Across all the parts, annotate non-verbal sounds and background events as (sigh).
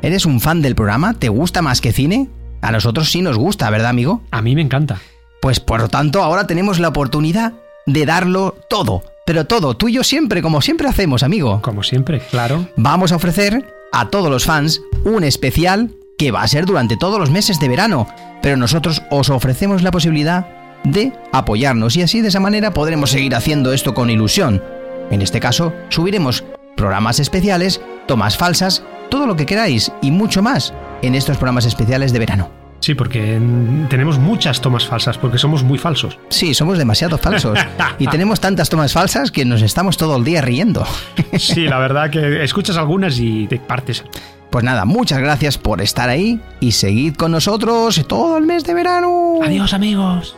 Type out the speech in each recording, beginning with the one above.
¿Eres un fan del programa? ¿Te gusta más que cine? A nosotros sí nos gusta, ¿verdad, amigo? A mí me encanta. Pues por lo tanto, ahora tenemos la oportunidad de darlo todo. Pero todo, tú y yo siempre, como siempre hacemos, amigo. Como siempre, claro. Vamos a ofrecer a todos los fans un especial que va a ser durante todos los meses de verano. Pero nosotros os ofrecemos la posibilidad de apoyarnos y así de esa manera podremos seguir haciendo esto con ilusión. En este caso, subiremos programas especiales, tomas falsas, todo lo que queráis y mucho más en estos programas especiales de verano. Sí, porque tenemos muchas tomas falsas, porque somos muy falsos. Sí, somos demasiado falsos. (laughs) y tenemos tantas tomas falsas que nos estamos todo el día riendo. sí, la verdad que escuchas algunas y te partes. Pues nada, muchas gracias por estar ahí y seguid con nosotros todo el mes de verano. Adiós amigos.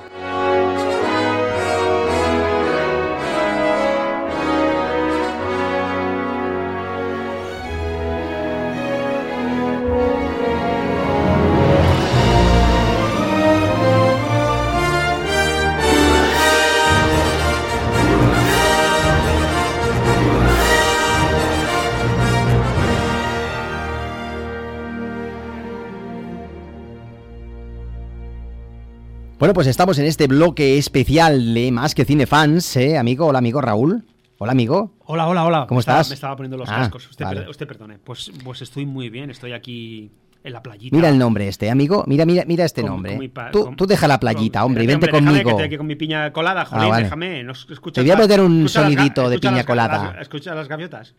Bueno, pues estamos en este bloque especial de Más que Cine Fans, ¿eh, amigo? Hola, amigo Raúl. Hola, amigo. Hola, hola, hola. ¿Cómo me estás? Estaba, me estaba poniendo los Ah, cascos. Usted, vale. per- usted perdone. Pues, pues estoy muy bien. Estoy aquí en la playita. Mira el nombre este, amigo. Mira, mira, mira este Con- nombre. con mi pa- tú, con- tú deja la playita, hombre, y vente hombre, déjame conmigo. que estoy aquí con mi piña colada, jolín, vale. déjame. ¿No Te voy a meter un sonidito de piña colada. las- ¿Escuchas las gaviotas?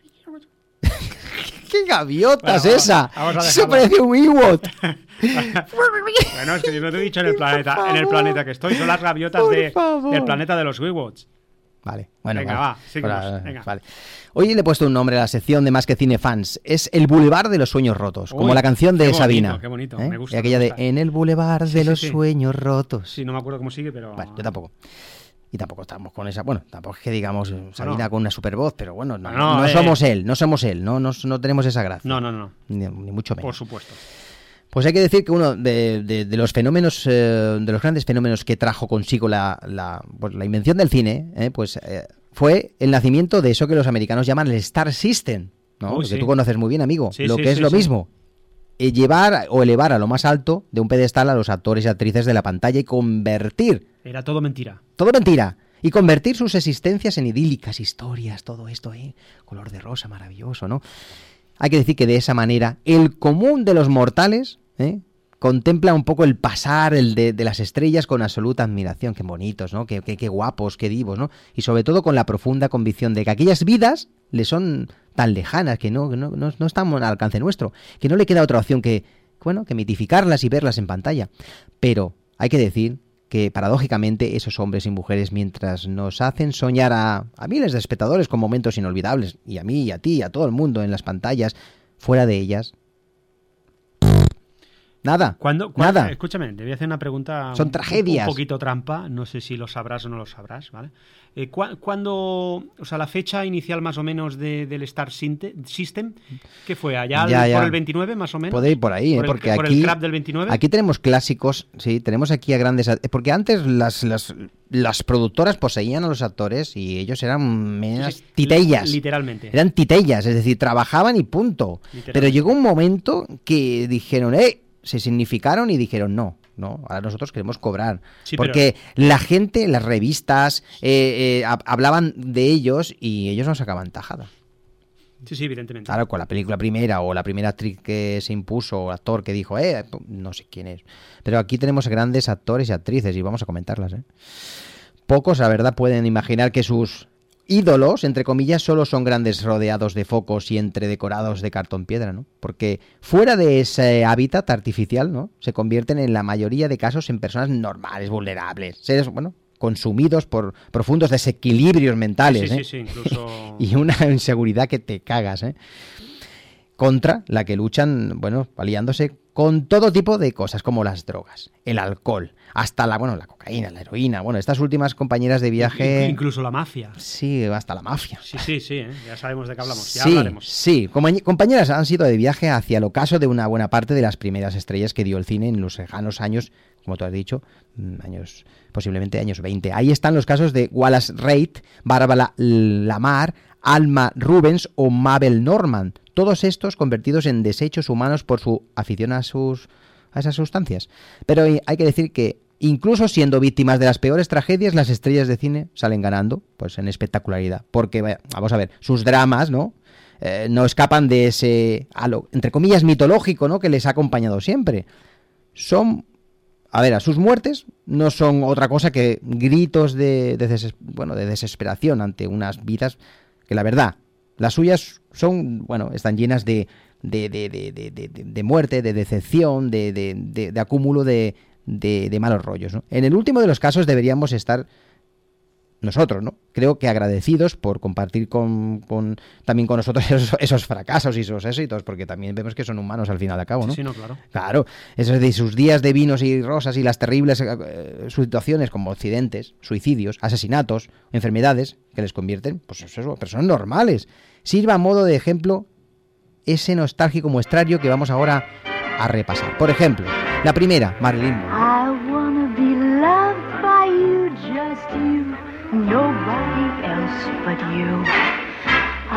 (laughs) ¿Qué gaviota es esa? Eso parece un Ewok. (laughs) Bueno, es que yo no te he dicho en el planeta, en el planeta que estoy. Son las gaviotas de, del planeta de los Wiwots. Vale, bueno, Venga, vale. va, venga. vale. Hoy le he puesto un nombre a la sección de Más que Cine Fans. Es El Boulevard de los Sueños Rotos, como la canción de qué bonito, Sabina. qué bonito, ¿eh? me gusta, Y aquella me de. En el Boulevard Sí, de sí, los sí. Sueños Rotos. Sí, no me acuerdo cómo sigue, pero. Bueno, yo tampoco. Y tampoco estamos con esa. Bueno, tampoco es que digamos Sabina con una super voz, pero bueno, no, eh. somos él, no somos él, no, no, no tenemos esa gracia. No, no, no. Ni, ni mucho menos. Por supuesto. Pues hay que decir que uno de, de- de los fenómenos, eh, de los grandes fenómenos que trajo consigo la, la, pues, la invención del cine, eh, pues eh, fue el nacimiento de eso que los americanos llaman el Star System, ¿no? Uy, Lo que sí. tú conoces muy bien, amigo. Sí, lo sí, que es lo mismo. Eh, llevar o elevar a lo más alto de un pedestal a los actores y actrices de la pantalla y convertir Era todo mentira. todo mentira. Y convertir sus existencias en idílicas historias, todo esto, ¿eh? Color de rosa, maravilloso, ¿no? Hay que decir que de esa manera el común de los mortales ¿eh? contempla un poco el pasar el de, de las estrellas con absoluta admiración. Qué bonitos, ¿no? Qué, qué- qué guapos, qué divos, ¿no? Y sobre todo con la profunda convicción de que aquellas vidas le son tan lejanas, que no, no, no, no están al alcance nuestro, que no le queda otra opción que, bueno, que mitificarlas y verlas en pantalla. Pero hay que decir que paradójicamente esos hombres y mujeres, mientras nos hacen soñar a, a miles de espectadores con momentos inolvidables, y a mí, y a ti, y a todo el mundo en las pantallas, fuera de ellas, Nada. ¿Cuándo, cuá- Nada. Escúchame, te voy a hacer una pregunta. Son un- tragedias. Un poquito trampa, no sé si lo sabrás o no lo sabrás, ¿vale? Eh, ¿cuá- ¿Cuándo, o sea, la fecha inicial más o menos de- del Star System, ¿qué fue? ¿Allá al- Ya, ya. por el 29 más o menos? Puede ir por ahí, ¿eh? ¿Por el- porque por aquí, el crap del 29? aquí tenemos clásicos, sí, tenemos aquí a grandes... Porque antes las, las, las productoras poseían a los actores y ellos eran meras Sí, titellas. Literalmente. Eran titellas, es decir, trabajaban y punto. Pero llegó un momento que dijeron, ¡eh! Se significaron y dijeron, no, no, ahora nosotros queremos cobrar. Sí, pero- Porque la gente, las revistas, eh, eh, hab- hablaban de ellos y ellos no sacaban tajada. Sí, sí, evidentemente. Claro, con la película primera o la primera actriz que se impuso, o actor que dijo, eh, no sé quién es. Pero aquí tenemos grandes actores y actrices y vamos a comentarlas, ¿eh? Pocos, la verdad, pueden imaginar que sus ídolos, entre comillas, solo son grandes rodeados de focos y entre decorados de cartón piedra, ¿no? Porque fuera de ese hábitat artificial, ¿no? Se convierten en la mayoría de casos en personas normales, vulnerables, seres, bueno, consumidos por profundos desequilibrios mentales, sí, ¿eh? sí, sí, incluso... (laughs) y una inseguridad que te cagas, ¿eh? Contra la que luchan, bueno, aliándose con todo tipo de cosas, como las drogas, el alcohol, hasta la, bueno, la cocaína, la heroína. Bueno, estas últimas compañeras de viaje. Incluso la mafia. Sí, hasta la mafia. Sí, sí, sí, ¿eh? ya sabemos de qué hablamos. Ya sí, hablaremos. sí, Compañ- compañeras han sido de viaje hacia el ocaso de una buena parte de las primeras estrellas que dio el cine en los lejanos años, como tú has dicho, mm, años posiblemente años 20. Ahí están los casos de Wallace Reid, Bárbara Lamar, Alma Rubens o Mabel Norman, todos estos convertidos en desechos humanos por su afición a sus a esas sustancias. Pero hay que decir que incluso siendo víctimas de las peores tragedias, las estrellas de cine salen ganando, pues en espectacularidad, porque vamos a ver, sus dramas, ¿no? Eh, no escapan de ese halo, entre comillas, mitológico, ¿no? Que les ha acompañado siempre. Son, a ver, a sus muertes no son otra cosa que gritos de, bueno, de desesperación ante unas vidas que la verdad, las suyas son, bueno, están llenas de, de, de, de, de- muerte, de decepción, de, de- de- de acúmulo de malos rollos. ¿no? En el último de los casos deberíamos estar nosotros, ¿no? Creo que agradecidos por compartir con, con- también con nosotros (laughs) esos, esos fracasos y esos éxitos, porque también vemos que son humanos al final de cabo, ¿no? Sí, no, claro. Claro, esos de sus días de vinos y rosas y las terribles eh, situaciones como accidentes, suicidios, asesinatos, enfermedades que les convierten, pues eso, personas normales. Sirva a modo de ejemplo ese nostálgico muestrario que vamos ahora a repasar. Por ejemplo, la primera, Marilyn Monroe.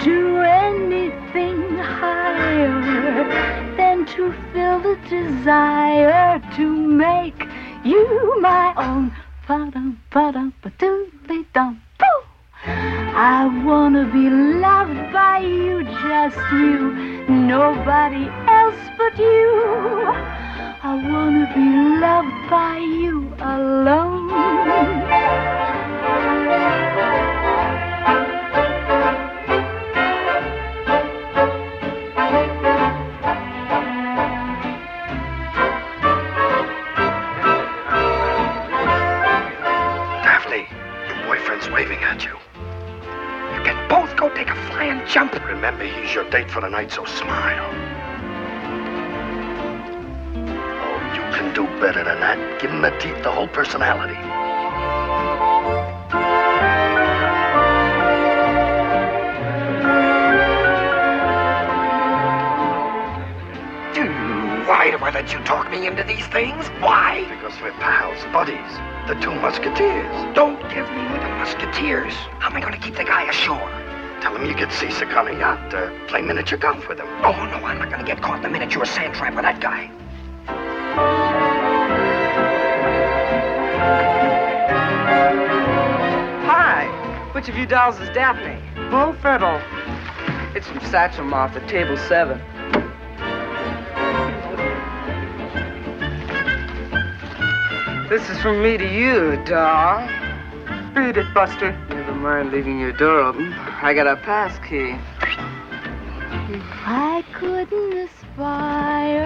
to anything higher than to fill the desire to make you my own. Ba-dum, ba-dum, ba-doodly dum, boo. I wanna be loved by you, just you, nobody else but you. I wanna be loved by you alone. Take a flying jump. Remember, he's your date for the night, so smile. Oh, you can do better than that. Give him the teeth, the whole personality. Why do I let you talk me into these things? Why? Because we're pals, buddies. The two musketeers. Don't give me with the musketeers. How am I going to keep the guy ashore? Tell him you get seasick on a yacht. Uh, play miniature golf with him. Oh, no, I'm not going to get caught in the miniature sand trap with that guy. Hi, which of you dolls is Daphne? Bo Fiddle. It's from Satchel off the table seven. This is from me to you, doll. Beat it, Buster. Never mind leaving your door open. I got a pass key. I couldn't aspire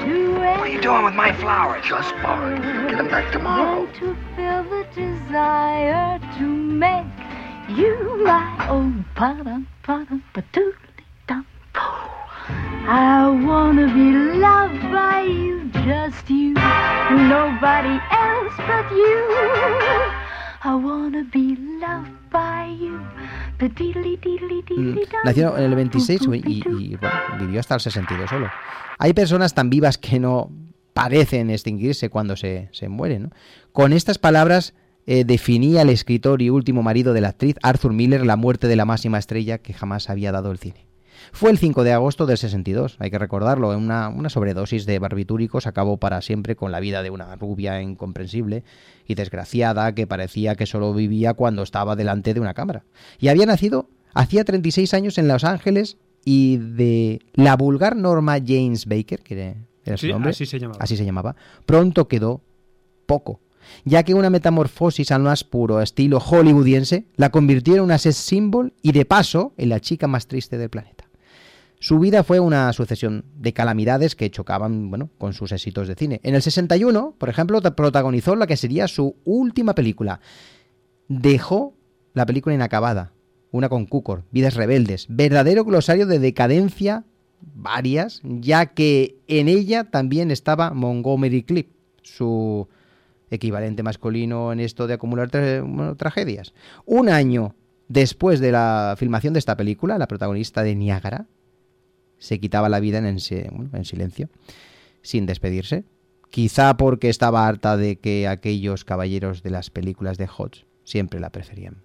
to What are you doing with my flowers? Just borrowing. Get them back tomorrow. And to feel the desire to make you my own pa-dum, pa-dum, pa-doodly-dum. I wanna be loved by you, just you, nobody else but you. I wanna be loved by you. Mm, Nació en el 26 y, y, bueno, vivió hasta el 62 solo. Hay personas tan vivas que no parecen extinguirse cuando se, se mueren. ¿no? Con estas palabras eh, definía el escritor y último marido de la actriz Arthur Miller la muerte de la máxima estrella que jamás había dado el cine. Fue el 5 de agosto del 62, hay que recordarlo, una, una sobredosis de barbitúricos acabó para siempre con la vida de una rubia incomprensible y desgraciada que parecía que solo vivía cuando estaba delante de una cámara. Y había nacido hacía 36 años en Los Ángeles y de la vulgar Norma James Baker, que era su Sí, nombre, así se llamaba. así se llamaba, pronto quedó poco, ya que una metamorfosis al más puro estilo hollywoodiense la convirtió en una sex symbol y de paso en la chica más triste del planeta. Su vida fue una sucesión de calamidades que chocaban bueno, con sus éxitos de cine. En el 61, por ejemplo, protagonizó la que sería su última película. Dejó la película inacabada, una con Cukor, Vidas Rebeldes, verdadero glosario de decadencia varias, ya que en ella también estaba Montgomery Clip, su equivalente masculino en esto de acumular tragedias. Un año después de la filmación de esta película, la protagonista de Niágara se quitaba la vida en, en, silencio, sin despedirse. Quizá porque estaba harta de que aquellos caballeros de las películas de Hodge siempre la preferían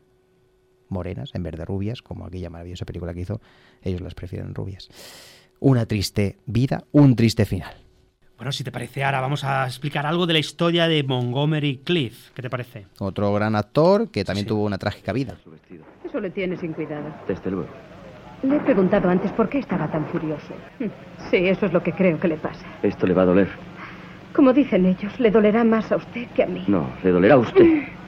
morenas en vez de rubias, como aquella maravillosa película que hizo, ellos las prefieren rubias. Una triste vida, un triste final. Bueno, si te parece, ahora vamos a explicar algo de la historia de Montgomery Cliff. ¿Qué te parece? Otro gran actor que también sí. tuvo una trágica vida. Eso le tiene sin cuidado. Desde luego. Le he preguntado antes por qué estaba tan furioso. Sí, eso es lo que creo que le pasa. Esto le va a doler. Como dicen ellos, le dolerá más a usted que a mí. No, le dolerá a usted. (laughs)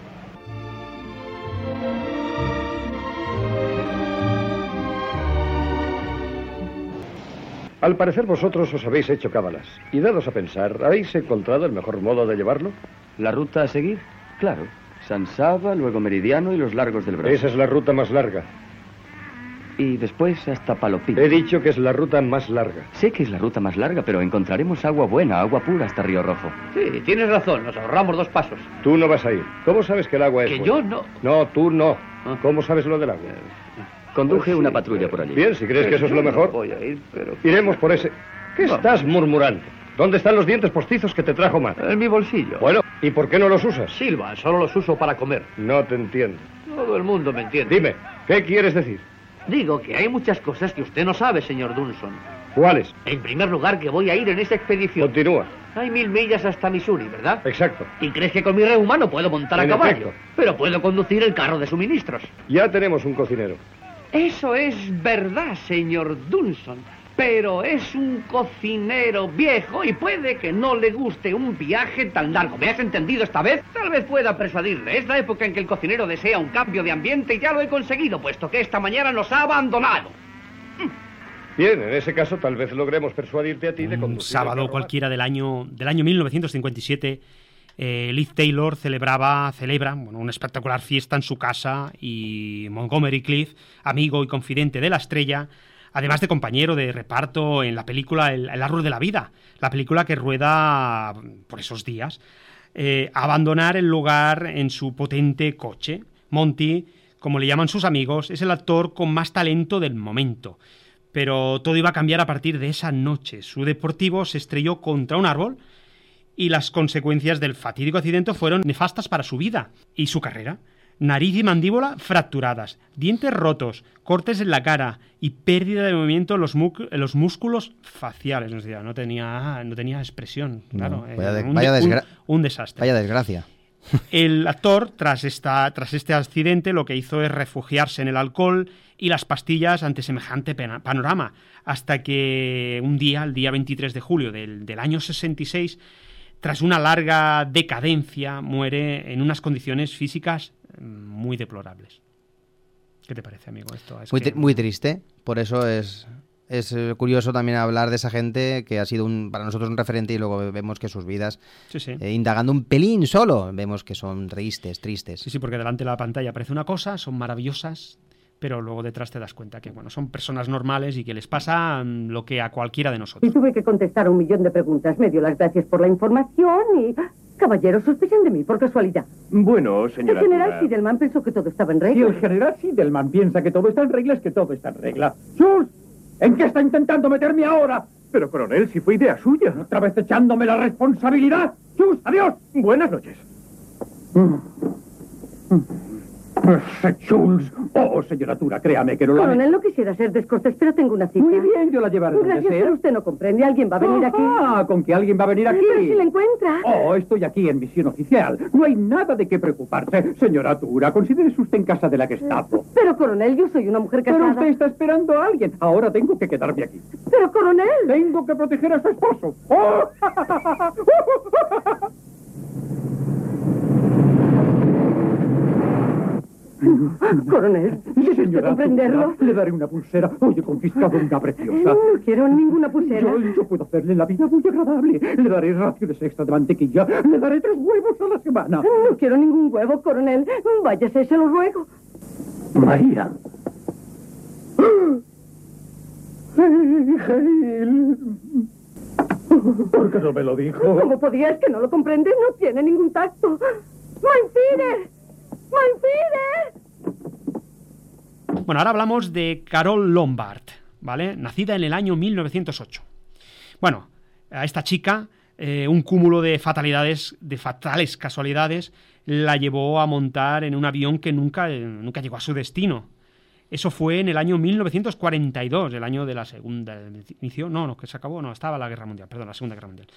Al parecer vosotros os habéis hecho cábalas. Y dados a pensar, ¿habéis encontrado el mejor modo de llevarlo? ¿La ruta a seguir? Claro. San Saba, luego Meridiano y los largos del brazo. Esa es la ruta más larga. Y después hasta Palopín. He dicho que es la ruta más larga. Sé que es la ruta más larga, pero encontraremos agua buena, agua pura hasta Río Rojo. Sí, tienes razón, nos ahorramos dos pasos. Tú no vas a ir. ¿Cómo sabes que el agua es Que buena? yo no. No, tú no. ¿Cómo sabes lo del agua? Conduje Pues sí, una patrulla por allí. Bien, si crees que eso es lo no mejor. Voy a ir, pero... Iremos por ese... ¿Qué Vamos. estás murmurando? ¿Dónde están los dientes postizos que te trajo Mar? En mi bolsillo. Bueno, ¿y por qué no los usas? Silva, solo los uso para comer. No te entiendo. Todo el mundo me entiende. Dime, ¿qué quieres decir? Digo que hay muchas cosas que usted no sabe, señor Dunson. ¿Cuáles? En primer lugar, que voy a ir en esa expedición. Continúa. Hay mil millas hasta Missouri, ¿verdad? Exacto. ¿Y crees que con mi reuma no puedo montar a caballo? efecto. Pero puedo conducir el carro de suministros. Ya tenemos un cocinero. Eso es verdad, señor Dunson. Pero es un cocinero viejo y puede que no le guste un viaje tan largo. ¿Me has entendido esta vez? Tal vez pueda persuadirle. Es la época en que el cocinero desea un cambio de ambiente y ya lo he conseguido, puesto que esta mañana nos ha abandonado. Bien, en ese caso tal vez logremos persuadirte a ti de Un conducir el sábado cualquiera del año, del año 1957, eh, Liz Taylor celebraba, celebra bueno, una espectacular fiesta en su casa y Montgomery Cliff, amigo y confidente de la estrella, además de compañero de reparto en la película El, el árbol de la vida, la película que rueda por esos días, eh, abandonar el lugar en su potente coche. Monty, como le llaman sus amigos, es el actor con más talento del momento. Pero todo iba a cambiar a partir de esa noche. Su deportivo se estrelló contra un árbol y las consecuencias del fatídico accidente fueron nefastas para su vida y su carrera. Nariz y mandíbula fracturadas, dientes rotos, cortes en la cara y pérdida de movimiento en los, los músculos faciales. No tenía, no tenía expresión. Claro, No, vaya Eh, de- un, vaya de- un- desgra- un desastre. Vaya desgracia. El actor, tras, esta, tras este accidente, lo que hizo es refugiarse en el alcohol y las pastillas ante semejante panorama, hasta que un día, el día 23 de julio del, del año 66, tras una larga decadencia, muere en unas condiciones físicas muy deplorables. ¿Qué te parece, amigo? Esto es Muy, que- muy triste, por eso es, es eh, curioso también hablar de esa gente que ha sido un, para nosotros un referente y luego vemos que sus vidas, Sí, sí. eh, indagando un pelín solo, vemos que son tristes, tristes. Sí, sí, porque delante de la pantalla parece una cosa, son maravillosas, pero luego detrás te das cuenta que bueno, son personas normales y que les pasa mm, lo que a cualquiera de Y nosotros. tuve que contestar a un millón de preguntas. Me dio las gracias por la información y... Caballeros, sospechan de mí por casualidad. Bueno, El señora. general Tura, Fidelman pensó que todo estaba en Si regla. el general Sidelman piensa que todo está en regla, es que todo está en regla. ¡Sus! ¿En qué está intentando meterme ahora? Pero, coronel, si fue idea suya. Otra vez echándome la responsabilidad. ¡Sus! ¡Adiós! Buenas noches. Ese Jules. Oh, señora Tura, créame que no la... Coronel, no quisiera ser descortés, pero tengo una cita. Muy bien, yo la llevaré donde Gracias, sea. pero usted no comprende. Alguien va a venir aquí. Ah, con que alguien va a venir aquí. Pero si la encuentra. Oh, estoy aquí en misión oficial. No hay nada de qué preocuparse. Señora Tura, considérese usted en casa de la Gestapo. Pero, coronel, yo soy una mujer Pero casada. usted está esperando a alguien. Ahora tengo que quedarme aquí. Pero, coronel. Tengo que proteger a su esposo. ¡Oh! (laughs) Coronel, Sí, ¿quiere usted señora comprenderlo? Le daré una pulsera. Hoy he confiscado una preciosa. No quiero ninguna pulsera. Yo, yo puedo hacerle la vida muy agradable. Le daré raciones extra de mantequilla. Le daré tres huevos a la semana. No quiero ningún huevo, coronel. Váyase, se lo ruego. María. Hey, Hale. ¿Por qué no me lo dijo? ¿Cómo podía? Es que no lo comprende. No tiene ningún tacto. ¡Mein ¡Mein Bueno, ahora hablamos de Carol Lombard, ¿vale? Nacida en el año 1908. Bueno, a esta chica, eh, un cúmulo de fatalidades, de fatales casualidades, la llevó a montar en un avión que nunca, nunca llegó a su destino. Eso fue en el año 1942, el año de la segunda inicio, no, no, que se acabó, no, estaba la guerra mundial, perdón, la segunda guerra mundial.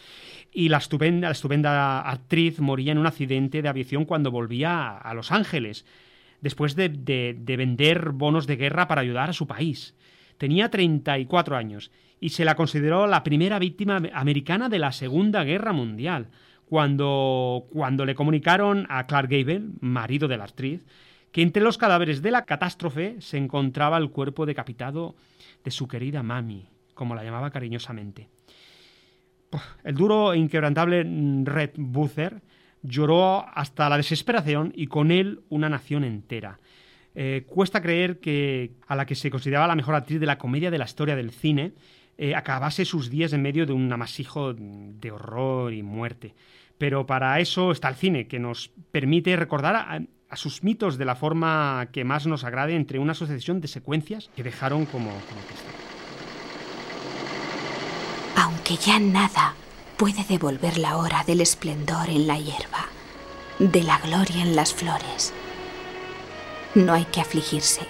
Y la estupenda, actriz moría en un accidente de aviación cuando volvía a Los Ángeles, después de, de- de vender bonos de guerra para ayudar a su país. Tenía 34 años y se la consideró la primera víctima americana de la Segunda Guerra Mundial, cuando, cuando le comunicaron a Clark Gable, marido de la actriz, que entre los cadáveres de la catástrofe se encontraba el cuerpo decapitado de su querida mami, como la llamaba cariñosamente. El duro e inquebrantable Red Buther lloró hasta la desesperación y con él una nación entera. Eh, cuesta creer que a la que se consideraba la mejor actriz de la comedia de la historia del cine eh, acabase sus días en medio de un amasijo de horror y muerte. Pero para eso está el cine, que nos permite recordar a sus mitos de la forma que más nos agrade entre una sucesión de secuencias que dejaron como, como testigo. Aunque ya nada puede devolver la hora del esplendor en la hierba, de la gloria en las flores. No hay que afligirse,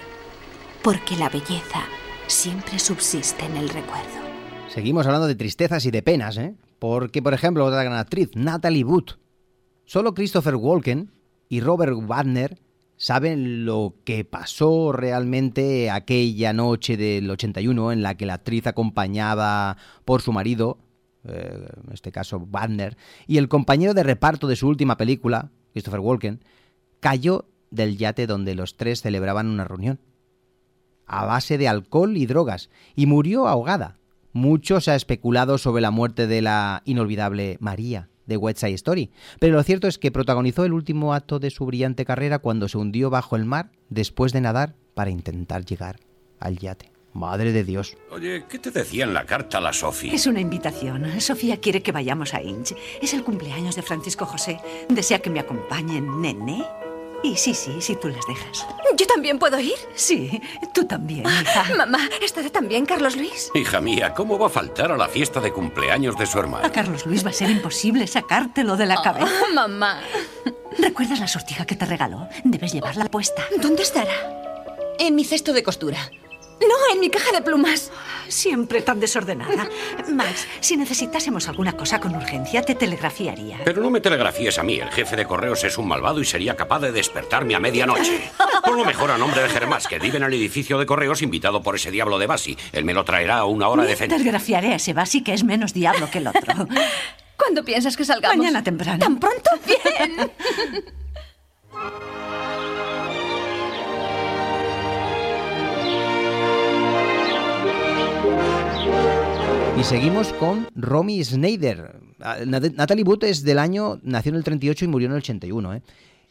porque la belleza siempre subsiste en el recuerdo. Seguimos hablando de tristezas y de penas, ¿eh? Porque, por ejemplo, otra gran actriz, Natalie Wood. Solo Christopher Walken y Robert Wagner saben lo que pasó realmente aquella noche del 81 en la que la actriz acompañada por su marido, eh, en este caso Wagner, y el compañero de reparto de su última película, Christopher Walken, cayó del yate donde los tres celebraban una reunión a base de alcohol y drogas y murió ahogada. Mucho se ha especulado sobre la muerte de la inolvidable María de West Side Story, pero lo cierto es que protagonizó el último acto de su brillante carrera cuando se hundió bajo el mar después de nadar para intentar llegar al yate. Madre de Dios. Oye, ¿qué te decía en la carta la Sofi? Es una invitación. Sofía quiere que vayamos a Inch. Es el cumpleaños de Francisco José. Desea que me acompañen, nene. Y sí, sí, si tú las dejas. ¿Yo también puedo ir? Sí, tú también, hija. Mamá, ¿estará también Carlos Luis? Hija mía, ¿cómo va a faltar a la fiesta de cumpleaños de su hermano? A Carlos Luis va a ser imposible sacártelo de la cabeza. Oh, mamá. ¿Recuerdas la sortija que te regaló? Debes llevarla puesta. ¿Dónde estará? En mi cesto de costura. No, en mi caja de plumas. Siempre tan desordenada. Max, si necesitásemos alguna cosa con urgencia, te telegrafiaría. Pero no me telegrafíes a mí. El jefe de correos es un malvado y sería capaz de despertarme a medianoche. (laughs) Ponlo mejor a nombre de Germás, que vive en el edificio de correos invitado por ese diablo de Basi. Él me lo traerá a una hora decente. Telegrafiaré a ese Basi que es menos diablo que el otro. (laughs) ¿Cuándo piensas que salgamos? Mañana temprano. ¿Tan pronto? (laughs) Bien. Y seguimos con Romy Schneider. Ah, Nat- Natalie Wood es del año, nació en el 38 y murió en el 81. ¿eh?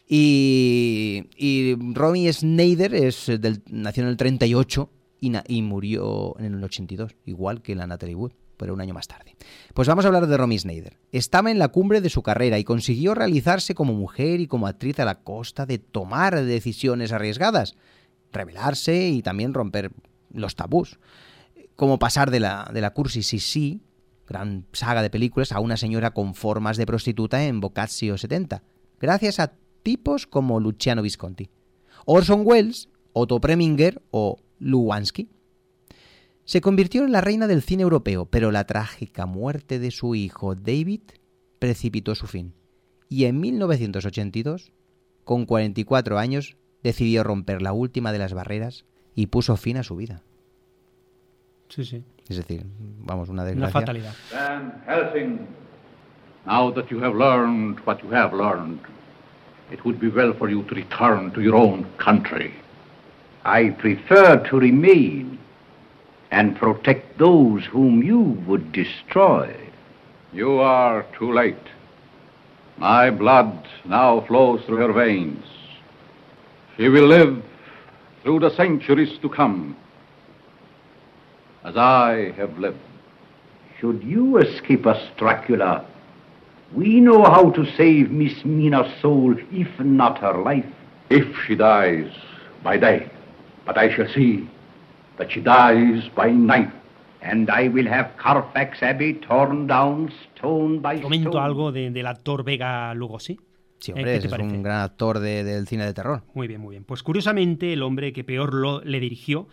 Y, y Romy Schneider es del, nació en el 38 y, na- y murió en el 82, igual que la Natalie Wood, pero un año más tarde. Pues vamos a hablar de Romy Schneider. Estaba en la cumbre de su carrera y consiguió realizarse como mujer y como actriz a la costa de tomar decisiones arriesgadas, revelarse y también romper los tabús como pasar de la, de la cursi Sisi, gran saga de películas, a una señora con formas de prostituta en Boccaccio 70, gracias a tipos como Luciano Visconti, Orson Welles, Otto Preminger o Luwansky. Se convirtió en la reina del cine europeo, pero la trágica muerte de su hijo David precipitó su fin. Y en 1982, con 44 años, decidió romper la última de las barreras y puso fin a su vida. Sí, sí. Es decir, vamos, una Una fatalidad. Van Helsing, now that you have learned what you have learned, it would be well for you to return to your own country. I prefer to remain and protect those whom you would destroy. You are too late. My blood now flows through her veins. She will live through the centuries to come, as I have lived. Should you escape us, Dracula, we know how to save Miss Mina's soul, if not her life. If she dies by day, but I shall see that she dies by night. And I will have Carfax Abbey torn down stone by Comento stone. algo de- del actor Vega Lugosi. Sí, Eh, hombre, ¿qué te es parece? un gran actor de- del cine de terror. Muy bien, muy bien. Pues curiosamente, el hombre que peor lo, le dirigió,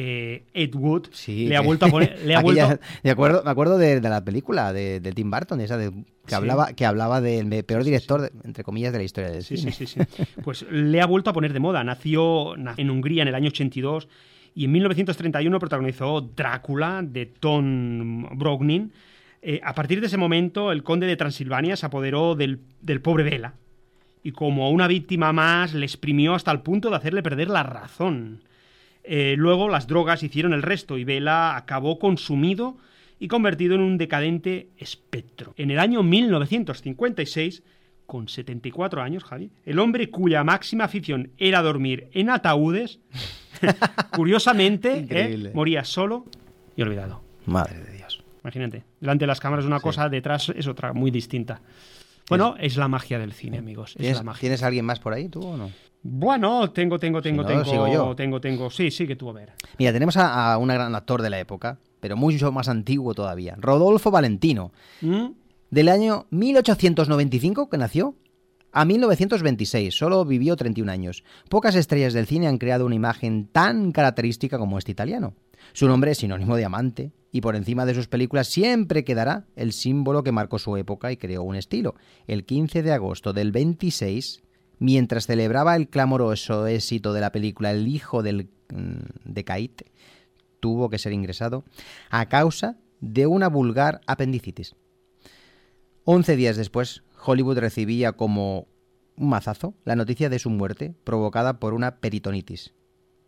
eh, Ed Wood, le ha vuelto a poner. (laughs) Le ha vuelto, (laughs) me acuerdo, me acuerdo de, de la película de, de Tim Burton, esa de, que, Sí. hablaba, que hablaba del peor director, de- entre comillas, de la historia del Sí, cine. sí, sí, sí. (laughs) Pues le ha vuelto a poner de moda. Nació na- en Hungría en el año 82 y en 1931 protagonizó Drácula de Tom Browning. Eh, a partir de ese momento, el conde de Transilvania se apoderó del, del pobre Vela y como una víctima más le exprimió hasta el punto de hacerle perder la razón. Eh, luego las drogas hicieron el resto y Vela acabó consumido y convertido en un decadente espectro. En el año 1956, con 74 años, Javi, el hombre cuya máxima afición era dormir en ataúdes, (laughs) curiosamente, ¿eh? Moría solo y olvidado. Madre de Dios. Imagínate, delante de las cámaras una cosa, detrás es otra, muy distinta. Bueno, es la magia del cine, amigos. Es ¿Tienes, la magia. tienes alguien más por ahí, tú o no? Bueno, tengo, tengo, tengo, no, tengo, sigo yo. tengo, tengo. Sí, sí, que tú a ver. Mira, tenemos a, a un gran actor de la época, pero mucho más antiguo todavía. Rodolfo Valentino, ¿Mm? del año 1895 que nació a 1926, solo vivió 31 años. Pocas estrellas del cine han creado una imagen tan característica como este italiano. Su nombre es sinónimo de amante, y por encima de sus películas siempre quedará el símbolo que marcó su época y creó un estilo. El 15 de agosto del 26, mientras celebraba el clamoroso éxito de la película El hijo del, mm, de Kate, tuvo que ser ingresado a causa de una vulgar apendicitis. Once días después, Hollywood recibía como un mazazo la noticia de su muerte provocada por una peritonitis.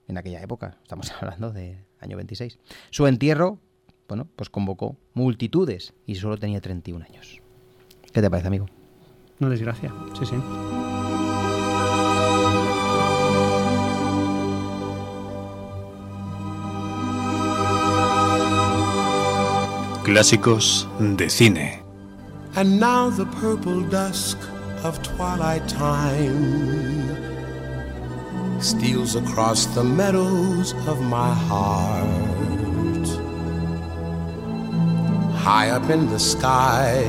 En aquella época, estamos (laughs) hablando de año 26. Su entierro, bueno, pues convocó multitudes y solo tenía 31 años. ¿Qué te parece, amigo? No desgracia. Sí, sí. Clásicos de cine. And now the purple dusk of twilight time steals across the meadows of my heart. High up in the sky,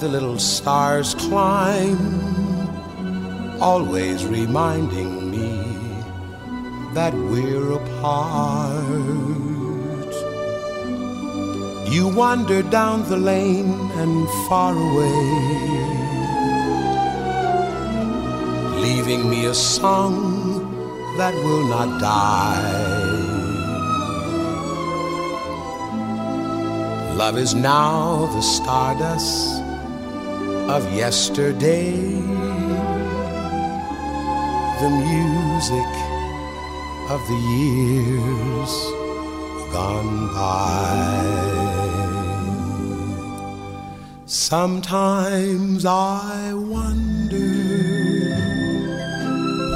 the little stars climb, always reminding me that we're apart. You wander down the lane and far away, leaving me a song that will not die. Love is now the stardust of yesterday. The music of the years gone by. Sometimes I wonder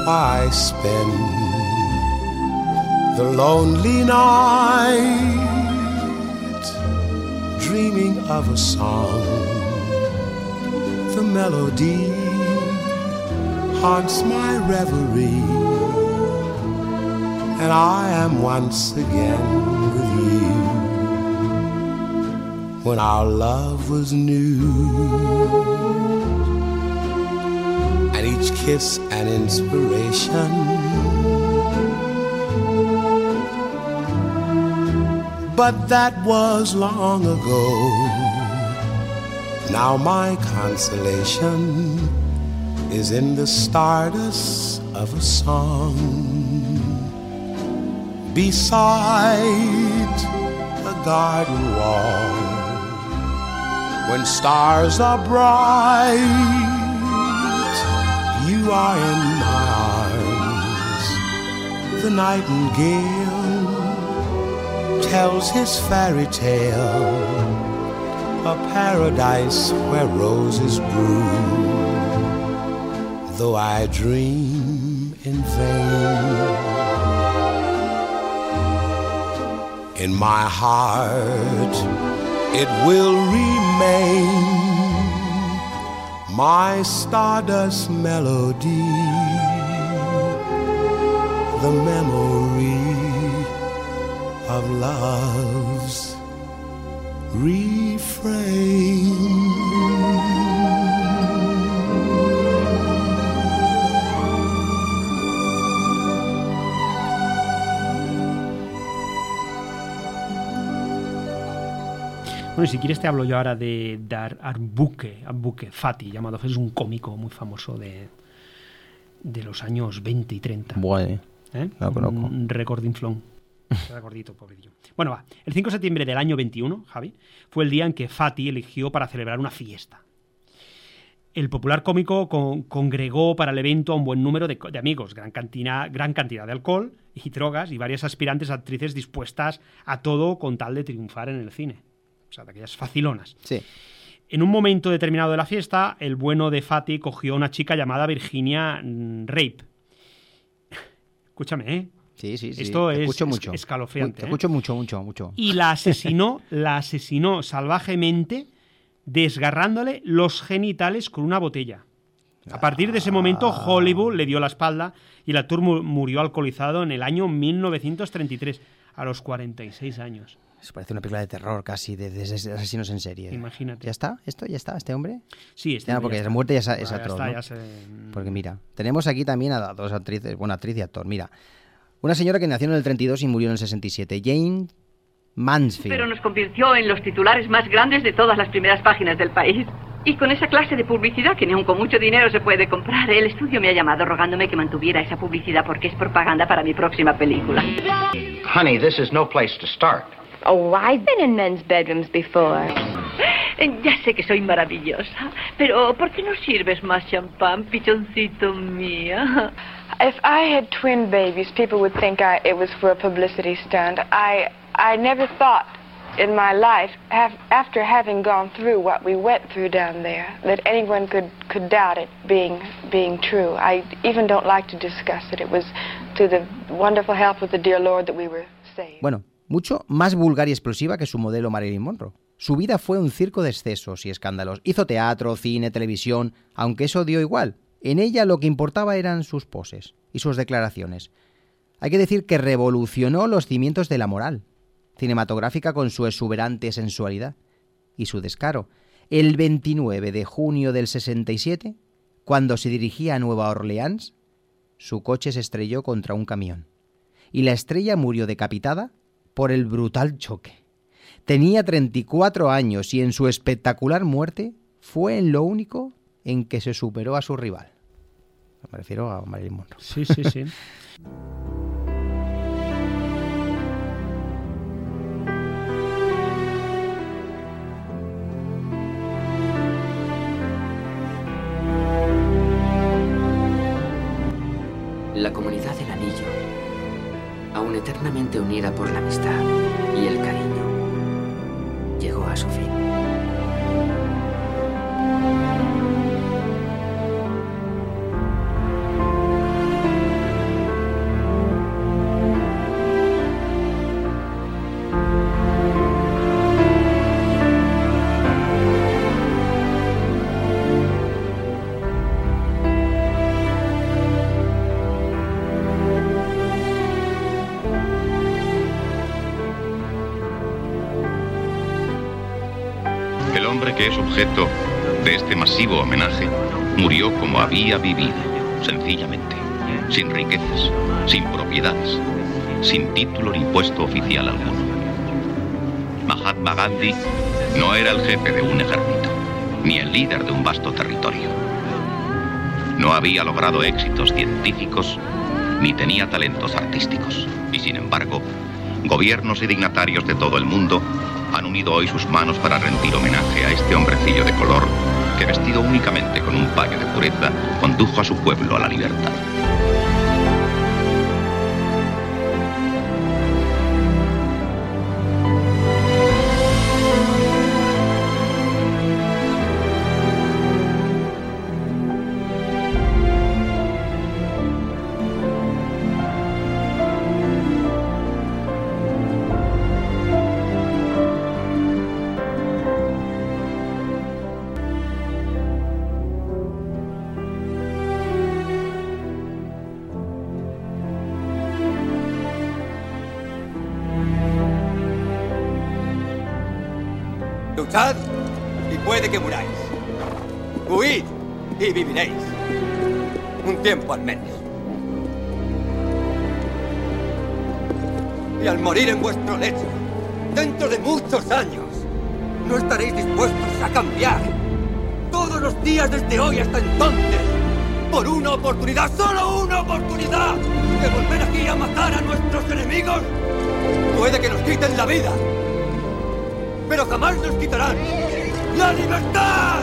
why spend the lonely night dreaming of a song. The melody haunts my reverie, and I am once again with you. When our love was new, and each kiss an inspiration. But that was long ago. Now my consolation is in the stardust of a song. Beside a garden wall, when stars are bright, you are in my arms. The nightingale tells his fairy tale, a paradise where roses bloom. Though I dream in vain, in my heart it will remain my stardust melody, the memory of love's refrain. Bueno, y si quieres te hablo yo ahora de Dar Arbuque, Arbuque Fati, llamado es un cómico muy famoso de, de los años 20 y 30. Bueno, ¿Eh? lo conozco. Un recordinflón. Era gordito, pobrecillo. Bueno, va. El 5 de septiembre del año 21, Javi, fue el día en que Fati eligió para celebrar una fiesta. El popular cómico con- congregó para el evento a un buen número de, de amigos, gran cantidad, gran cantidad de alcohol y drogas y varias aspirantes actrices dispuestas a todo con tal de triunfar en el cine. Sea, de aquellas facilonas. Sí. En un momento determinado de la fiesta, el bueno de Fati cogió a una chica llamada Virginia mm, Rape. Escúchame, ¿eh? Sí, sí, sí. Esto te es escucho es- mucho. escalofriante. Te ¿eh? escucho mucho, mucho, mucho. Y la asesinó, (laughs) la asesinó salvajemente, desgarrándole los genitales con una botella. A partir de ese momento, Hollywood le dio la espalda y el actor mu- murió alcoholizado en el año 1933, a los 46 años. Eso parece una película de terror casi, de, de asesinos en serie. Imagínate. ¿Ya está? ¿Esto ya está? ¿Este hombre? Sí, este Ya, hombre porque ya la está. muerte ya es, Ah, es ya atroz, está, ¿no? ya se- Porque mira, tenemos aquí también a dos actrices, bueno, actriz y actor. Mira, una señora que nació en el 32 y murió en el 67, Jane Mansfield. Pero nos convirtió en los titulares más grandes de todas las primeras páginas del país. Y con esa clase de publicidad que ni aun con mucho dinero se puede comprar, el estudio me ha llamado rogándome que mantuviera esa publicidad porque es propaganda para mi próxima película. Honey, this is no place to start. Oh, I've been in men's bedrooms before. Eh, ya sé que soy maravillosa, pero ¿por qué no sirves más champán, pichoncito mía? If I had twin babies, people would think I, it was for a publicity stunt. I, I never thought in my life, have, after having gone through what we went through down there, that anyone could, could doubt it being, being true. I even don't like to discuss it. It was through the wonderful help of the dear Lord that we were saved. Bueno, mucho más vulgar y explosiva que su modelo Marilyn Monroe. Su vida fue un circo de excesos y escándalos. Hizo teatro, cine, televisión, aunque eso dio igual. En ella lo que importaba eran sus poses y sus declaraciones. Hay que decir que revolucionó los cimientos de la moral cinematográfica con su exuberante sensualidad y su descaro. El 29 de junio del 67, cuando se dirigía a Nueva Orleans, su coche se estrelló contra un camión y la estrella murió decapitada por el brutal choque. Tenía 34 años y en su espectacular muerte fue en lo único en que se superó a su rival. Me refiero a Marilyn Monroe. Sí, sí, sí. La comunidad aún eternamente unida por la amistad y el cariño, llegó a su fin. Objeto de este masivo homenaje murió como había vivido, sencillamente, sin riquezas, sin propiedades, sin título ni puesto oficial alguno. Mahatma Gandhi no era el jefe de un ejército, ni el líder de un vasto territorio. No había logrado éxitos científicos, ni tenía talentos artísticos. Y sin embargo, gobiernos y dignatarios de todo el mundo han unido hoy sus manos para rendir homenaje a este hombrecillo de color que vestido únicamente con un paño de pureza condujo a su pueblo a la libertad. Morir en vuestro lecho, dentro de muchos años, no estaréis dispuestos a cambiar. Todos los días desde hoy hasta entonces, por una oportunidad, solo una oportunidad, de volver aquí a matar a nuestros enemigos. Puede que nos quiten la vida, pero jamás nos quitarán la libertad.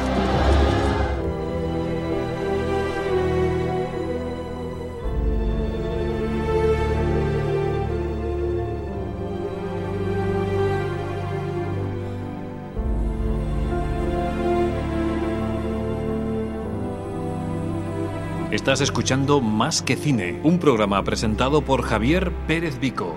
Estás escuchando Más que Cine, un programa presentado por Javier Pérez Vico.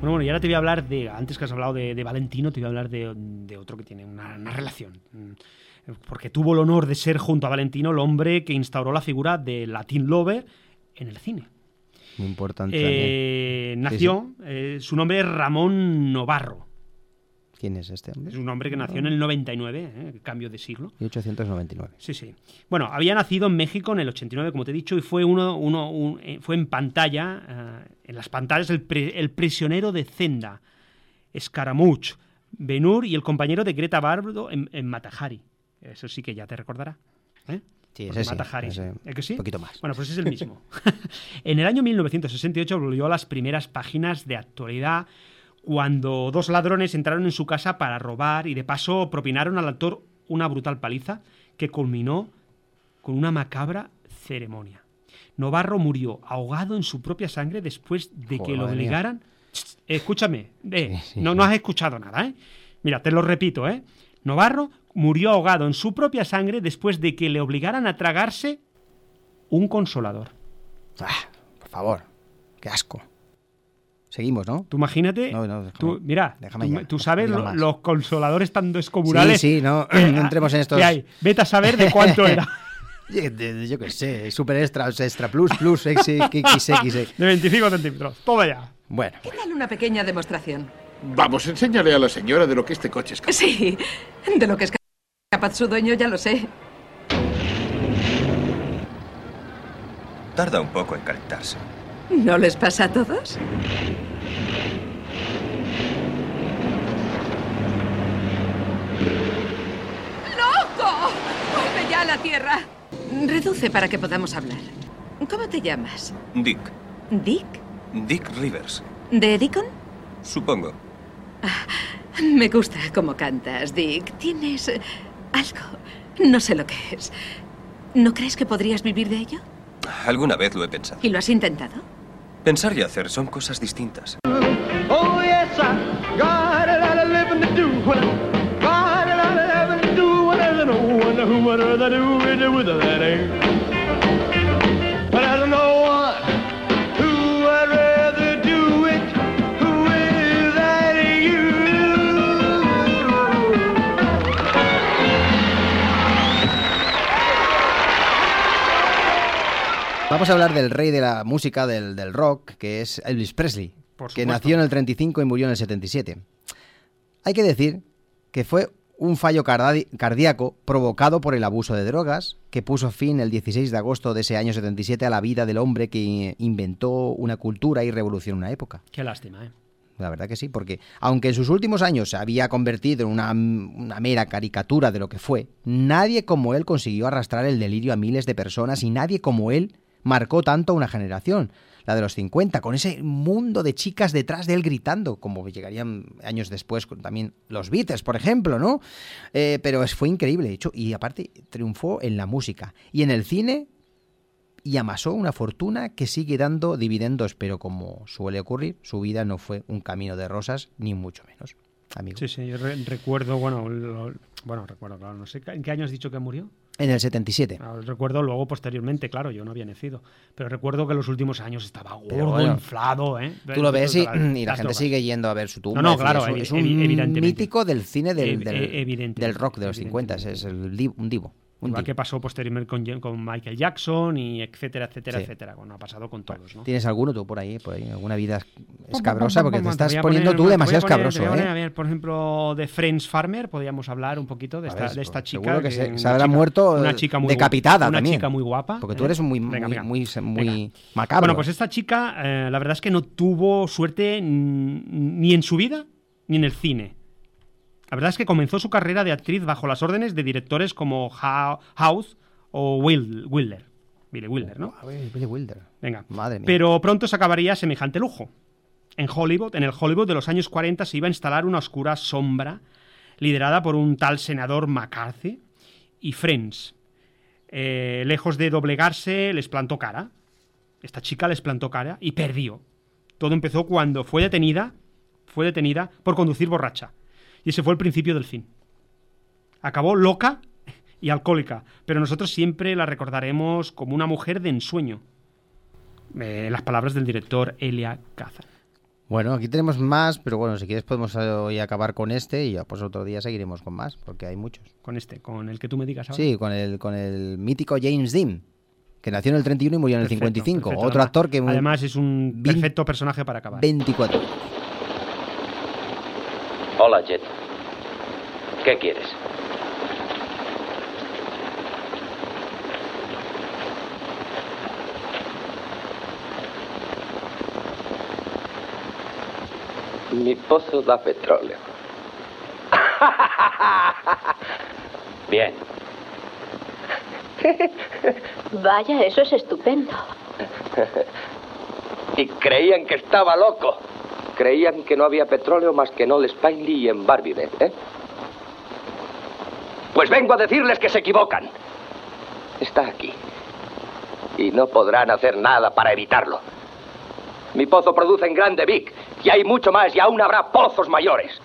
Bueno, bueno, y ahora te voy a hablar de, antes que has hablado de, de Valentino, te voy a hablar de, de otro que tiene una, una, relación. Mm, Porque tuvo el honor de ser junto a Valentino el hombre que instauró la figura de Latin Lover en el cine. Muy importante. Eh, nació, Sí, eh, su nombre es Ramón Novarro. ¿Quién es este hombre? Es un hombre que nació en el 99, eh, cambio de siglo. 1899. Sí, sí. Bueno, había nacido en México en el 89, como te he dicho, y fue uno, uno un- eh, fue en pantalla, eh, en las pantallas, el, pri- el prisionero de Zenda, Scaramouche, Benur y el compañero de Greta Bardo en, en Matajari. Eso sí que ya te recordará. ¿eh? Sí, ese sí, Matajari, ese ¿eh que sí? un poquito más. Bueno, pues es el mismo. (laughs) en el año 1968 volvió a las primeras páginas de actualidad cuando dos ladrones entraron en su casa para robar y de paso propinaron al actor una brutal paliza que culminó con una macabra ceremonia. Novarro murió ahogado en su propia sangre después de que lo obligaran. Ch, Escúchame, eh, Sí, sí, no, no has escuchado nada, ¿eh? Mira, te lo repito, ¿eh? Novarro murió ahogado en su propia sangre después de que le obligaran a tragarse un consolador. Ah, por favor, qué asco. Seguimos, ¿no? Tú imagínate, No, no, déjame. tú, mira, Déjame tú, ya, tú no sabes lo- los consoladores tan descomunales. Sí, sí, no, entremos en estos- hay. Vete a saber de cuánto (laughs) era. Yo, qué sé, super extra, extra plus, plus, XXX. (laughs) De 25 centímetros. Toma ya. Bueno, ¿Qué tal una pequeña demostración? Vamos, enséñale a la señora de lo que este coche es capaz. Sí, de lo que es capaz su dueño ya lo sé. Tarda un poco en calentarse. ¿No les pasa a todos? ¡Loco! ¡Vuelve ya a la tierra! Reduce para que podamos hablar. ¿Cómo te llamas? Dick. ¿Dick? Dick Rivers. ¿De Deacon? Supongo. Me gusta cómo cantas, Dick. Tienes eh, algo. No sé lo que es. ¿No crees que podrías vivir de ello? Alguna vez lo he pensado. ¿Y lo has intentado? Pensar y hacer son cosas distintas. Vamos a hablar del rey de la música, del, del rock, que es Elvis Presley, Por que nació en el 35 y murió en el 77. Hay que decir que fue un fallo cardíaco provocado por el abuso de drogas que puso fin el 16 de agosto de ese año 77 a la vida del hombre que inventó una cultura y revolucionó una época. Qué lástima, ¿eh? La verdad que sí, porque aunque en sus últimos años se había convertido en una, una mera caricatura de lo que fue, nadie como él consiguió arrastrar el delirio a miles de personas y nadie como él marcó tanto a una generación, la de los 50, con ese mundo de chicas detrás de él gritando, como llegarían años después con también los Beatles, por ejemplo, ¿no? Eh, pero fue increíble, de hecho, y aparte triunfó en la música y en el cine y amasó una fortuna que sigue dando dividendos, pero como suele ocurrir, su vida no fue un camino de rosas, ni mucho menos. Amigo. Sí, sí, yo re- recuerdo, bueno, lo- bueno, recuerdo, claro, no sé, ¿en qué año has dicho que murió? En el 77. Ah, Recuerdo luego, posteriormente, claro, yo no había nacido, pero recuerdo que los últimos años estaba gordo, bueno, inflado, ¿eh? Tú lo ves y, (clears throat) la gente drogas. sigue yendo a ver su tumba. No, claro, es un- es mítico del cine del, e- del rock de los 50, es el un divo. Un Igual que pasó posteriormente con, con Michael Jackson y etcétera, etcétera, Sí. etcétera. Bueno, ha pasado con todos, ¿no? ¿Tienes alguno tú por ahí? Por ahí ¿Alguna vida escabrosa? Porque te estás poniendo poner- tú demasiado poner- escabroso, a poner, ¿eh? A ver, por ejemplo, de Friends Farmer, podríamos hablar un poquito de esta, ver, de esta pues, chica. seguro que se- se habrá chica- muerto, una eh, chica muy decapitada guapa, Una también. chica muy guapa. Porque tú ¿eh? eres muy, Venga, muy, venga. muy, muy Venga. macabro. Bueno, pues esta chica, eh, la verdad es que no tuvo suerte ni en su vida ni en el cine. La verdad es que comenzó su carrera de actriz bajo las órdenes de directores como Ha- House o Wil- Wilder. Billy Wilder, ¿no? Billy Wilder. Venga. Madre mía. Pero pronto se acabaría semejante lujo. En Hollywood, en el Hollywood de los años 40 se iba a instalar una oscura sombra liderada por un tal senador McCarthy y Friends. Eh, lejos de doblegarse, les plantó cara. Esta chica les plantó cara y perdió. Todo empezó cuando fue detenida, fue detenida por conducir borracha. Y ese fue el principio del fin. Acabó loca y alcohólica, pero nosotros siempre la recordaremos como una mujer de ensueño. Eh, las palabras del director Elia Kazan. Bueno, aquí tenemos más, pero bueno, si quieres podemos eh, hoy acabar con este y ya pues otro día seguiremos con más, porque hay muchos. Con este, con el que tú me digas ahora. Sí, con el, con el mítico James Dean, que nació en el 31 y murió en el Perfecto, 55. perfecto. Otro Además- actor que... Además es un perfecto personaje para acabar. 24. Hola, Jet. ¿Qué quieres? Mi pozo da petróleo. (laughs) Bien. Vaya, eso es estupendo. (laughs) y creían que estaba loco. Creían que no había petróleo más que en Old Spineley y en Barbie, ¿eh? Pues vengo a decirles que se equivocan. Está aquí. Y no podrán hacer nada para evitarlo. Mi pozo produce en Grande Vic. Y hay mucho más y aún habrá pozos mayores.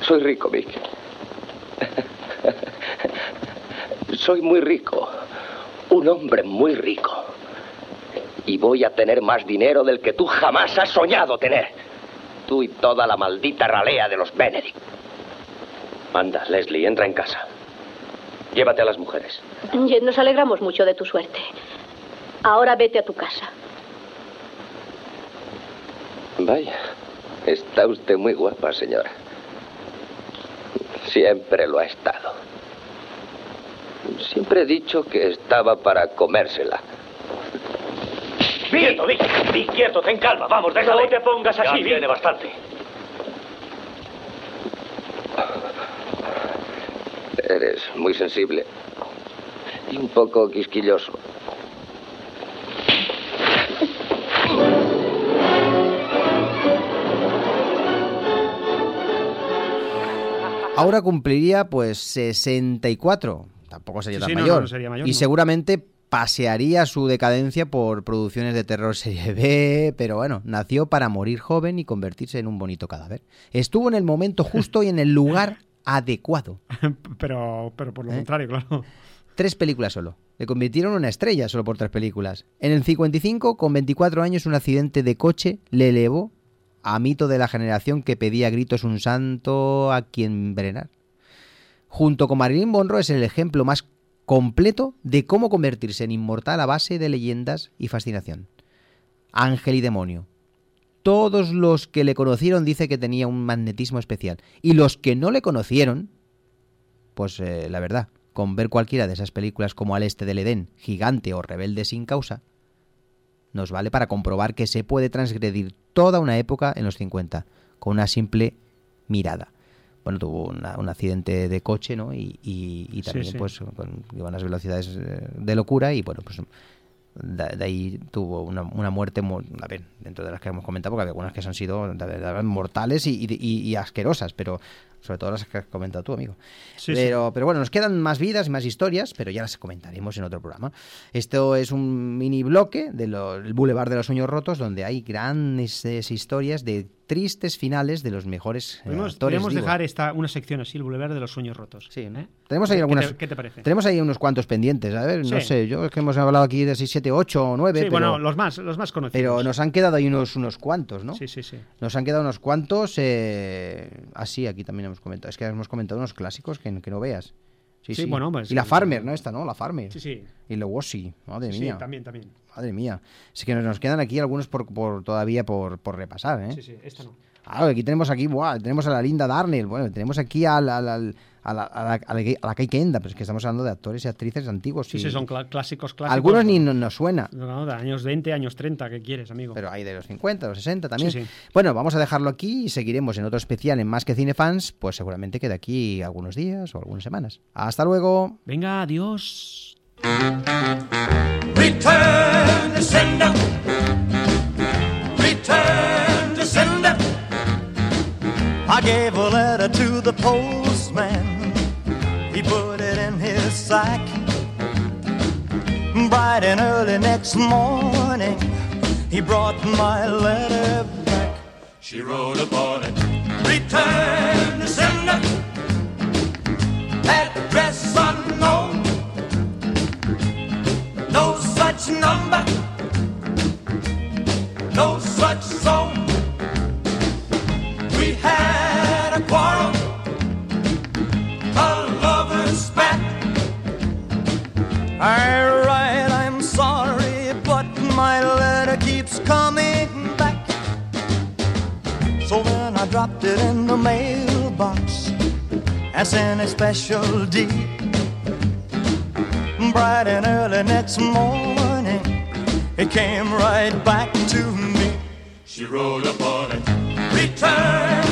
Soy rico, Vic. Soy muy rico. Un hombre muy rico. Y voy a tener más dinero del que tú jamás has soñado tener. Tú y toda la maldita ralea de los Benedict. Anda, Leslie, entra en casa. Llévate a las mujeres. Nos alegramos mucho de tu suerte. Ahora vete a tu casa. Vaya, está usted muy guapa, señora. Siempre lo ha estado. Siempre he dicho que estaba para comérsela. Quieto, Vic. Vic, quieto, ten calma. Vamos, déjale. No te pongas así, Ya Vic. tiene bastante. Eres muy sensible y un poco quisquilloso. Ahora cumpliría pues 64. Tampoco sería Sí, tan sí, no, mayor. no, sería mayor, y no. seguramente pasearía su decadencia por producciones de terror serie B, pero bueno, nació para morir joven y convertirse en un bonito cadáver. Estuvo en el momento justo y en el lugar (laughs) adecuado. Pero, pero por lo ¿Eh? contrario, claro. Tres películas solo. Le convirtieron en una estrella solo por tres películas. En el 55, con 24 años, un accidente de coche le elevó a mito de la generación que pedía gritos un santo a quien envenenar. Junto con Marilyn Monroe es el ejemplo más completo de cómo convertirse en inmortal a base de leyendas y fascinación. Ángel y demonio. Todos los que le conocieron dice que tenía un magnetismo especial. Y los que no le conocieron, pues eh, la verdad, con ver cualquiera de esas películas como Al Este del Edén, Gigante o Rebelde sin causa, nos vale para comprobar que se puede transgredir toda una época en los 50 con una simple mirada. Bueno, tuvo una- un accidente de coche, ¿no? Y, y- también, sí. pues, con iba a unas velocidades eh, de locura y, bueno, pues de, de ahí tuvo una, una muerte, mu- a ver, dentro de las que hemos comentado, porque había algunas que han sido de verdad mortales y, y- asquerosas, pero sobre todo las que has comentado tú, amigo. Sí, pero, pero bueno, nos quedan más vidas y más historias, pero ya las comentaremos en otro programa. Esto es un mini bloque del Boulevard de los Sueños Rotos, donde hay grandes eh, historias de tristes finales de los mejores eh, Podemos, actores podemos dejar esta, una sección así, el Boulevard de los Sueños Rotos. Sí, Tenemos ahí algunas. ¿Qué te, qué te parece? Tenemos ahí unos cuantos pendientes. A ver, no sé, yo es que hemos hablado aquí de 6, 7, 8 o 9. Sí, pero, bueno, los más, los más conocidos. pero nos han quedado ahí unos, unos cuantos, ¿no? Sí, sí, sí. Nos han quedado unos cuantos. Eh... Ah, sí, aquí también hemos comentado. Es que hemos comentado unos clásicos que, que no veas. Sí, Sí, sí. bueno, pues- y la Farmer, ¿no? Esta, ¿no? La Farmer. Sí, sí. Y la Wossi. Madre Sí, mía. también, también. Madre mía. Es que nos, nos quedan aquí algunos por, por todavía por, por repasar, ¿eh? Sí, sí, esta no. Claro, aquí tenemos aquí, buah, tenemos a la Linda Darnell, bueno, tenemos aquí a la, a la, a la, a la, a la, a la Kay Kenda, pero es que estamos hablando de actores y actrices antiguos. Sí, y- sí, son clásicos, clásicos. Algunos ni no- nos suena, No, no, de años 20, años 30, ¿qué quieres, amigo? pero hay de los 50, los 60 también. Sí, sí. Bueno, vamos a dejarlo aquí y seguiremos en otro especial en Más que Cinefans, pues seguramente que de aquí algunos días o algunas semanas. Hasta luego. Venga, adiós. Return to sender. I gave a letter to the postman. He put it in his sack. Bright and early next morning, he brought my letter back. She wrote upon it. Return to sender. Address unknown. No such number. No such zone. It in the mailbox and sent a special deed. Bright and early next morning, it came right back to me. She wrote upon it, return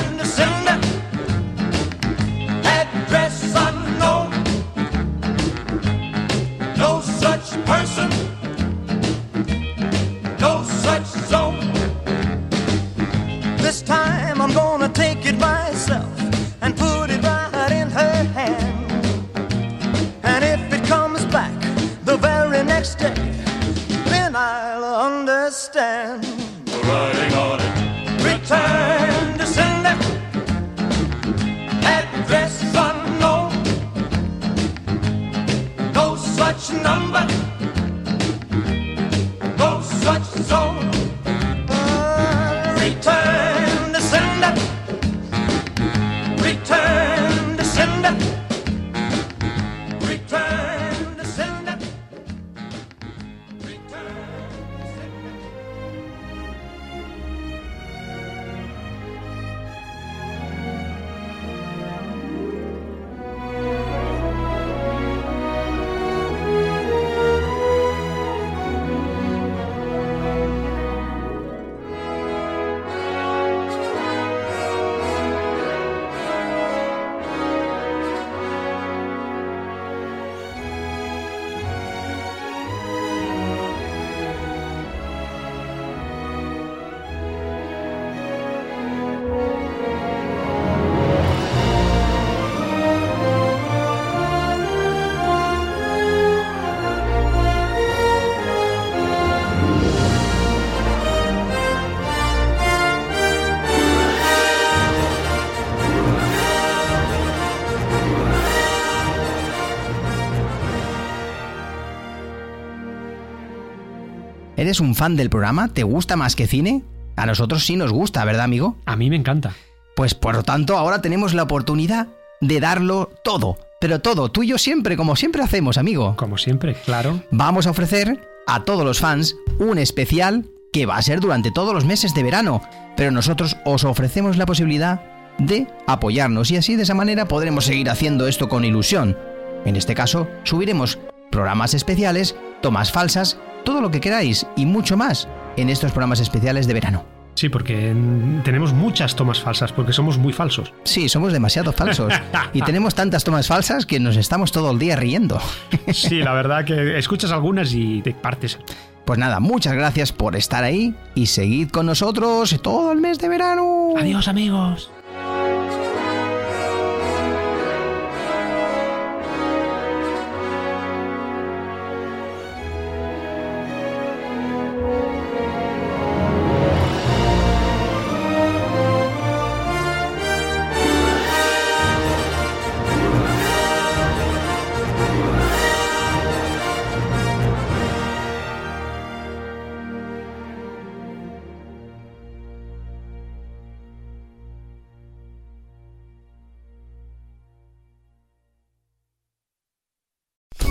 ¿Eres un fan del programa? ¿Te gusta más que cine? A nosotros sí nos gusta, ¿verdad, amigo? A mí me encanta. Pues por lo tanto, ahora tenemos la oportunidad de darlo todo. Pero todo, tú y yo siempre, como siempre hacemos, amigo. Como siempre, claro. Vamos a ofrecer a todos los fans un especial que va a ser durante todos los meses de verano. Pero nosotros os ofrecemos la posibilidad de apoyarnos y así de esa manera podremos seguir haciendo esto con ilusión. En este caso, subiremos programas especiales, tomas falsas, todo lo que queráis y mucho más en estos programas especiales de verano. Sí, porque tenemos muchas tomas falsas, porque somos muy falsos. Sí, somos demasiado falsos. (laughs) y tenemos tantas tomas falsas que nos estamos todo el día riendo. sí, la verdad que escuchas algunas y te partes. Pues nada, muchas gracias por estar ahí y seguid con nosotros todo el mes de verano. Adiós amigos.